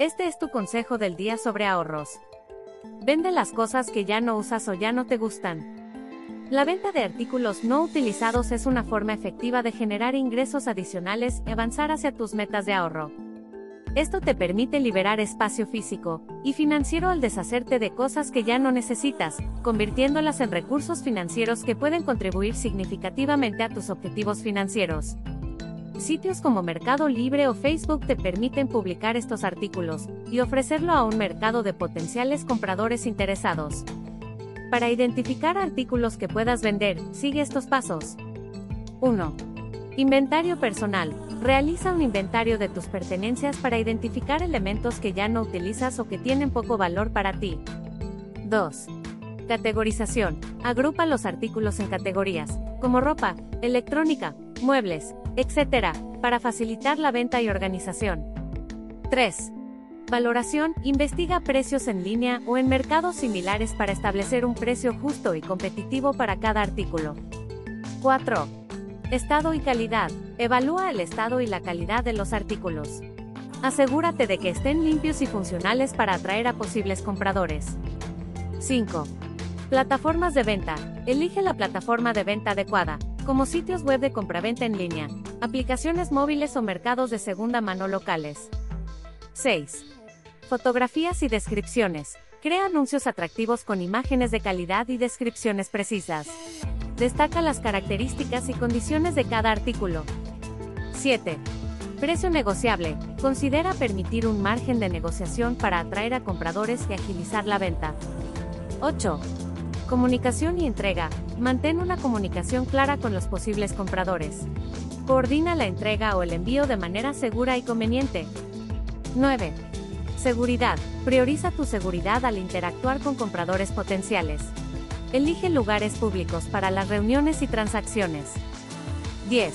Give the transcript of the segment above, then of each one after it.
Este es tu consejo del día sobre ahorros. Vende las cosas que ya no usas o ya no te gustan. La venta de artículos no utilizados es una forma efectiva de generar ingresos adicionales y avanzar hacia tus metas de ahorro. Esto te permite liberar espacio físico y financiero al deshacerte de cosas que ya no necesitas, convirtiéndolas en recursos financieros que pueden contribuir significativamente a tus objetivos financieros. Sitios como Mercado Libre o Facebook te permiten publicar estos artículos y ofrecerlo a un mercado de potenciales compradores interesados. Para identificar artículos que puedas vender, sigue estos pasos. 1. Inventario personal. Realiza un inventario de tus pertenencias para identificar elementos que ya no utilizas o que tienen poco valor para ti. 2. Categorización. Agrupa los artículos en categorías, como ropa, electrónica, muebles, etc., para facilitar la venta y organización. 3. Valoración. Investiga precios en línea o en mercados similares para establecer un precio justo y competitivo para cada artículo. 4. Estado y calidad. Evalúa el estado y la calidad de los artículos. Asegúrate de que estén limpios y funcionales para atraer a posibles compradores. 5. Plataformas de venta. Elige la plataforma de venta adecuada, como sitios web de compraventa en línea, aplicaciones móviles o mercados de segunda mano locales. 6. Fotografías y descripciones. Crea anuncios atractivos con imágenes de calidad y descripciones precisas. Destaca las características y condiciones de cada artículo. 7. Precio negociable. Considera permitir un margen de negociación para atraer a compradores y agilizar la venta. 8. Comunicación y entrega. Mantén una comunicación clara con los posibles compradores. Coordina la entrega o el envío de manera segura y conveniente. 9. Seguridad. Prioriza tu seguridad al interactuar con compradores potenciales. Elige lugares públicos para las reuniones y transacciones. 10.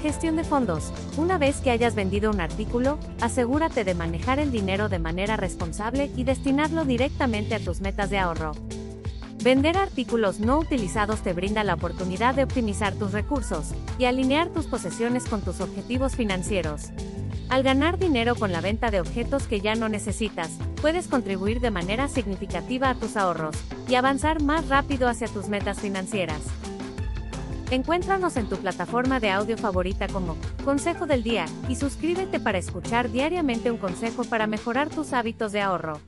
Gestión de fondos. Una vez que hayas vendido un artículo, asegúrate de manejar el dinero de manera responsable y destinarlo directamente a tus metas de ahorro. Vender artículos no utilizados te brinda la oportunidad de optimizar tus recursos y alinear tus posesiones con tus objetivos financieros. Al ganar dinero con la venta de objetos que ya no necesitas, puedes contribuir de manera significativa a tus ahorros y avanzar más rápido hacia tus metas financieras. Encuéntranos en tu plataforma de audio favorita como Consejo del Día y suscríbete para escuchar diariamente un consejo para mejorar tus hábitos de ahorro.